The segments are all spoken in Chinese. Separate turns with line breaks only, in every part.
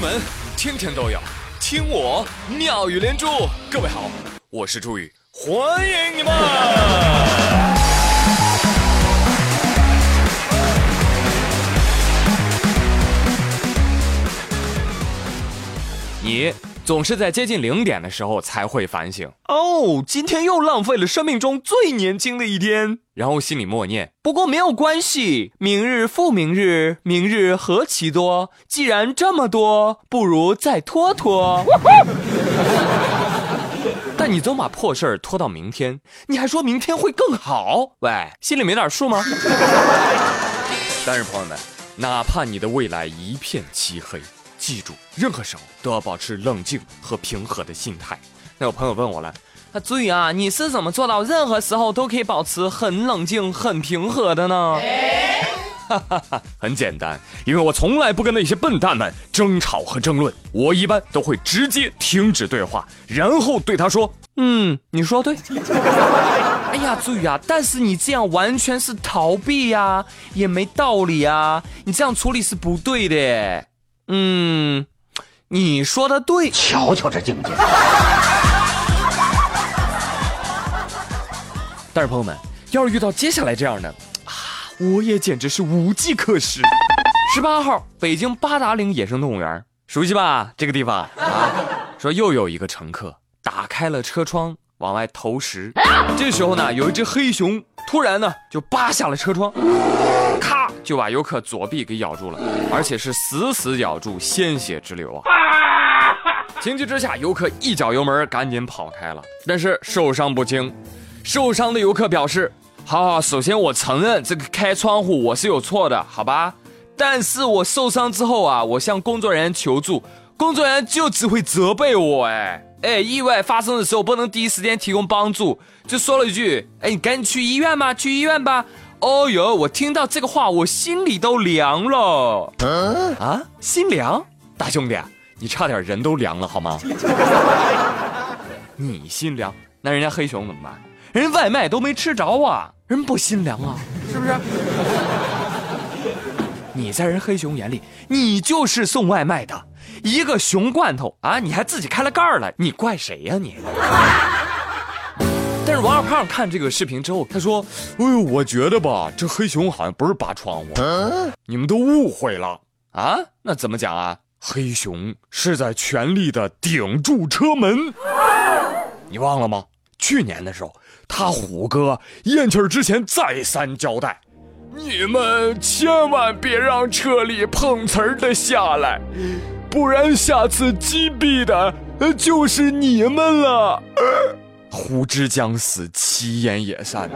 门天天都有听我妙语连珠。各位好，我是朱宇，欢迎你们。总是在接近零点的时候才会反省哦，今天又浪费了生命中最年轻的一天，然后心里默念：不过没有关系，明日复明日，明日何其多。既然这么多，不如再拖拖。但你总把破事儿拖到明天，你还说明天会更好，喂，心里没点数吗？但是朋友们，哪怕你的未来一片漆黑。记住，任何时候都要保持冷静和平和的心态。那有朋友问我了，啊，朱宇啊，你是怎么做到任何时候都可以保持很冷静、很平和的呢？哈哈哈，很简单，因为我从来不跟那些笨蛋们争吵和争论，我一般都会直接停止对话，然后对他说：“嗯，你说对。”哎呀，朱宇啊，但是你这样完全是逃避呀，也没道理啊，你这样处理是不对的。嗯，你说的对，
瞧瞧这境界。
但是朋友们，要是遇到接下来这样的啊，我也简直是无计可施。十八号，北京八达岭野生动物园，熟悉吧？这个地方啊，说又有一个乘客打开了车窗往外投食，这时候呢，有一只黑熊突然呢就扒下了车窗。咔，就把游客左臂给咬住了，而且是死死咬住，鲜血直流啊！情急之下，游客一脚油门，赶紧跑开了，但是受伤不轻。受伤的游客表示：“好好，首先我承认这个开窗户我是有错的，好吧？但是我受伤之后啊，我向工作人员求助，工作人员就只会责备我，哎哎，意外发生的时候不能第一时间提供帮助，就说了一句：哎，你赶紧去医院吧，去医院吧。”哦哟，我听到这个话，我心里都凉了。啊，心凉，大兄弟，你差点人都凉了好吗？你心凉，那人家黑熊怎么办？人外卖都没吃着啊，人不心凉啊，是不是？你在人黑熊眼里，你就是送外卖的，一个熊罐头啊，你还自己开了盖儿了，你怪谁呀你？但是王二胖看这个视频之后，他说：“哎呦，我觉得吧，这黑熊好像不是扒窗户，你们都误会了啊？那怎么讲啊？黑熊是在全力的顶住车门，你忘了吗？去年的时候，他虎哥咽气儿之前再三交代，你们千万别让车里碰瓷儿的下来，不然下次击毙的就是你们了。”呼之将死，其言也善。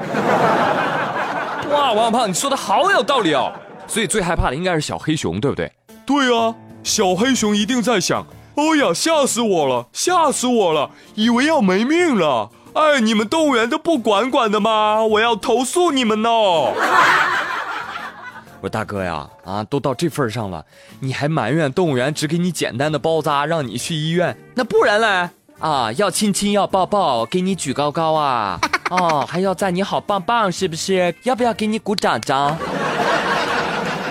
哇，王小胖，你说的好有道理哦。所以最害怕的应该是小黑熊，对不对？对啊，小黑熊一定在想：哎呀，吓死我了，吓死我了，以为要没命了。哎，你们动物园都不管管的吗？我要投诉你们哦。我说大哥呀，啊，都到这份上了，你还埋怨动物园只给你简单的包扎，让你去医院？那不然嘞？啊，要亲亲，要抱抱，给你举高高啊！哦，还要赞你好棒棒，是不是？要不要给你鼓掌掌？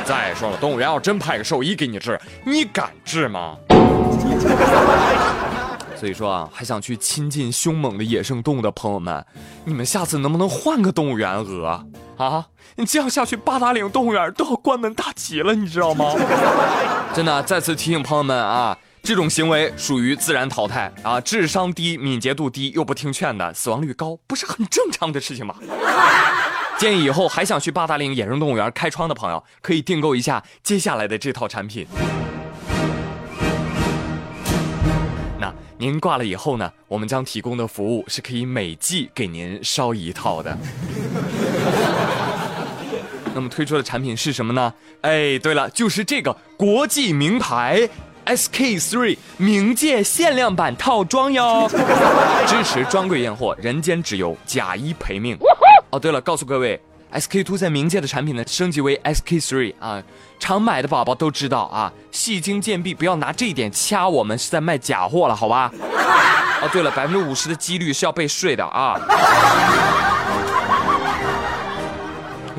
再说了，动物园要真派个兽医给你治，你敢治吗？所以说啊，还想去亲近凶猛的野生动物的朋友们，你们下次能不能换个动物园鹅啊？你这样下去，八达岭动物园都要关门大吉了，你知道吗？真的，再次提醒朋友们啊。这种行为属于自然淘汰啊！智商低、敏捷度低又不听劝的，死亡率高，不是很正常的事情吗？建议以后还想去八达岭野生动物园开窗的朋友，可以订购一下接下来的这套产品。那您挂了以后呢，我们将提供的服务是可以每季给您烧一套的。那么推出的产品是什么呢？哎，对了，就是这个国际名牌。SK3 冥界限量版套装哟，支持专柜验货，人间只有假一赔命。哦，对了，告诉各位，SK Two 在冥界的产品呢，升级为 SK Three 啊，常买的宝宝都知道啊，戏精贱婢不要拿这一点掐我们是在卖假货了，好吧？哦，对了，百分之五十的几率是要被税的啊。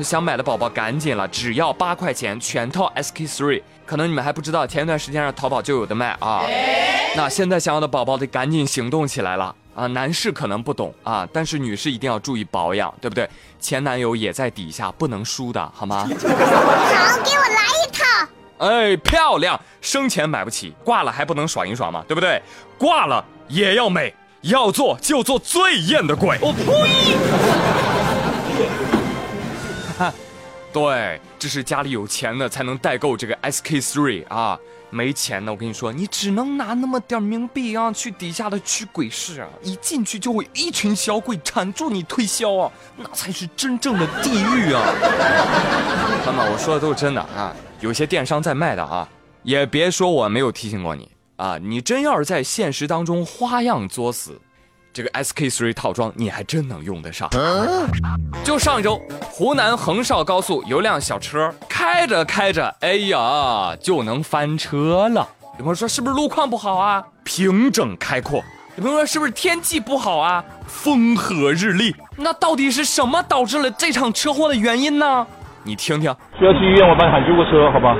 想买的宝宝赶紧了，只要八块钱全套 SK three。可能你们还不知道，前一段时间上淘宝就有的卖啊。那现在想要的宝宝得赶紧行动起来了啊！男士可能不懂啊，但是女士一定要注意保养，对不对？前男友也在底下，不能输的好吗？好，给
我来一套。
哎，漂亮！生前买不起，挂了还不能爽一爽吗？对不对？挂了也要美，要做就做最艳的鬼。我呸！对，这是家里有钱的才能代购这个 S K three 啊，没钱的我跟你说，你只能拿那么点冥币啊，去底下的驱鬼室啊，一进去就会一群小鬼缠住你推销啊，那才是真正的地狱啊！朋友们，我说的都是真的啊，有些电商在卖的啊，也别说我没有提醒过你啊，你真要是在现实当中花样作死。这个 SK3 套装你还真能用得上。就上一周，湖南横绍高速有辆小车开着开着，哎呀，就能翻车了。有朋友说是不是路况不好啊？平整开阔。有朋友说是不是天气不好啊？风和日丽。那到底是什么导致了这场车祸的原因呢？你听听。
需要去医院，我帮你喊救护车，好吧？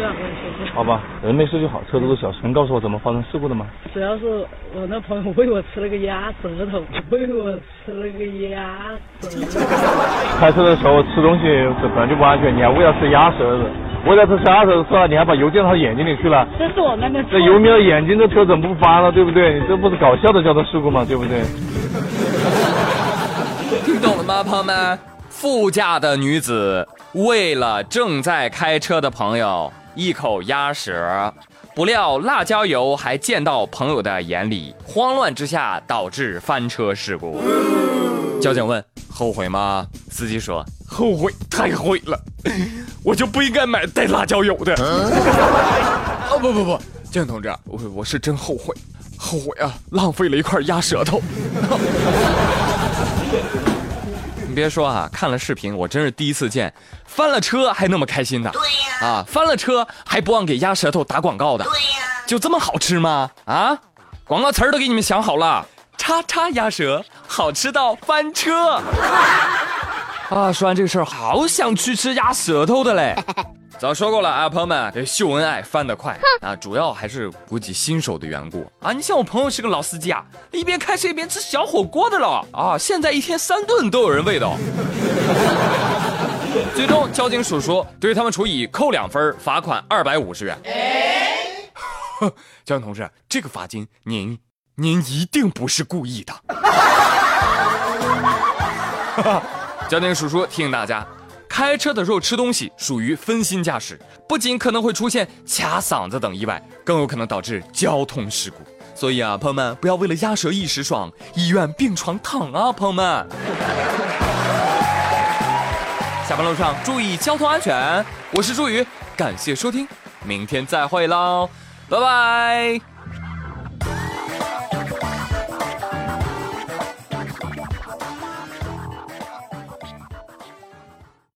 好吧，人没事就好，车都是小事。能告诉我怎么发生事故的吗？
主要是我那朋友喂我吃了个鸭舌头，喂我吃了个鸭舌。
开车的时候吃东西这本来就不安全，你还喂他吃鸭舌子，喂他吃鸭舌子算了，你还把油溅到他眼睛里去了。
这是我们的。
这油瞄到眼睛，这车怎么不翻了？对不对？你这不是搞笑的交通事故吗？对不对？
听懂了吗，朋友们？副驾的女子为了正在开车的朋友。一口鸭舌，不料辣椒油还溅到朋友的眼里，慌乱之下导致翻车事故。交警问：后悔吗？司机说：后悔，太悔了，我就不应该买带辣椒油的。哦不不不，交警同志，我我是真后悔，后悔啊，浪费了一块鸭舌头。别说啊，看了视频，我真是第一次见翻了车还那么开心的。
对呀，
啊，翻了车还不忘给鸭舌头打广告的。
对呀，
就这么好吃吗？啊，广告词儿都给你们想好了，叉叉鸭舌，好吃到翻车。啊，说完这个事儿，好想去吃鸭舌头的嘞。早说过了啊，朋友们，这秀恩爱翻得快啊，主要还是估计新手的缘故啊。你像我朋友是个老司机啊，一边开车一边吃小火锅的了啊，现在一天三顿都有人喂的。最终，交警叔叔对他们处以扣两分，罚款二百五十元。交警同志，这个罚金您您一定不是故意的。交警叔叔提醒大家。开车的时候吃东西属于分心驾驶，不仅可能会出现卡嗓子等意外，更有可能导致交通事故。所以啊，朋友们不要为了鸭舌一时爽，医院病床躺啊，朋友们。下班路上注意交通安全。我是朱宇，感谢收听，明天再会喽，拜拜。